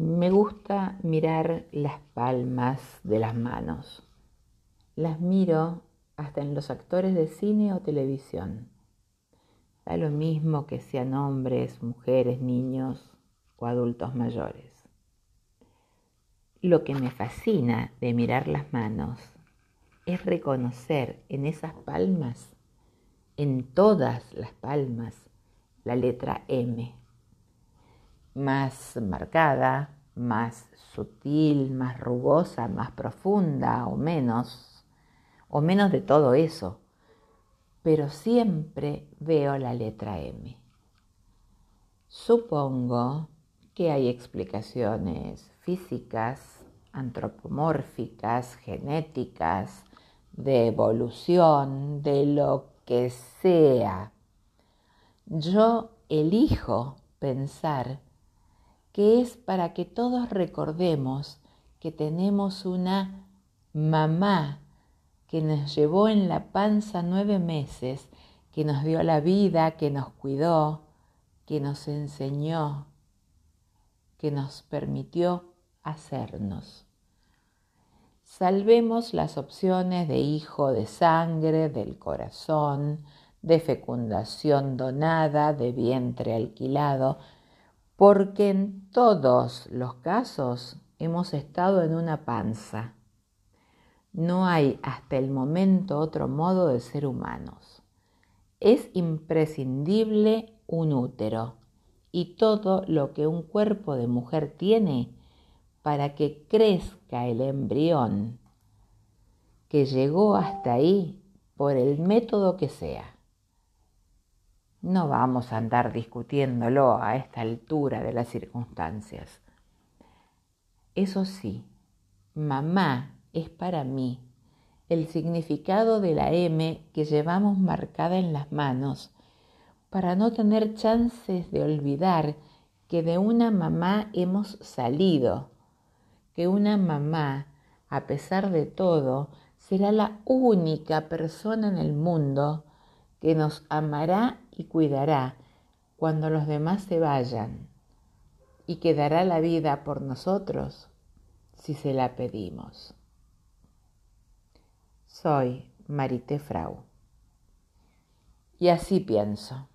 Me gusta mirar las palmas de las manos. Las miro hasta en los actores de cine o televisión. Da lo mismo que sean hombres, mujeres, niños o adultos mayores. Lo que me fascina de mirar las manos es reconocer en esas palmas, en todas las palmas, la letra M. Más marcada, más sutil, más rugosa, más profunda o menos, o menos de todo eso, pero siempre veo la letra M. Supongo que hay explicaciones físicas, antropomórficas, genéticas, de evolución, de lo que sea. Yo elijo pensar que es para que todos recordemos que tenemos una mamá que nos llevó en la panza nueve meses, que nos dio la vida, que nos cuidó, que nos enseñó, que nos permitió hacernos. Salvemos las opciones de hijo de sangre, del corazón, de fecundación donada, de vientre alquilado, porque en todos los casos hemos estado en una panza. No hay hasta el momento otro modo de ser humanos. Es imprescindible un útero y todo lo que un cuerpo de mujer tiene para que crezca el embrión que llegó hasta ahí por el método que sea. No vamos a andar discutiéndolo a esta altura de las circunstancias. Eso sí, mamá es para mí el significado de la M que llevamos marcada en las manos para no tener chances de olvidar que de una mamá hemos salido, que una mamá, a pesar de todo, será la única persona en el mundo que nos amará y cuidará cuando los demás se vayan y que dará la vida por nosotros si se la pedimos. Soy Marité Frau. Y así pienso.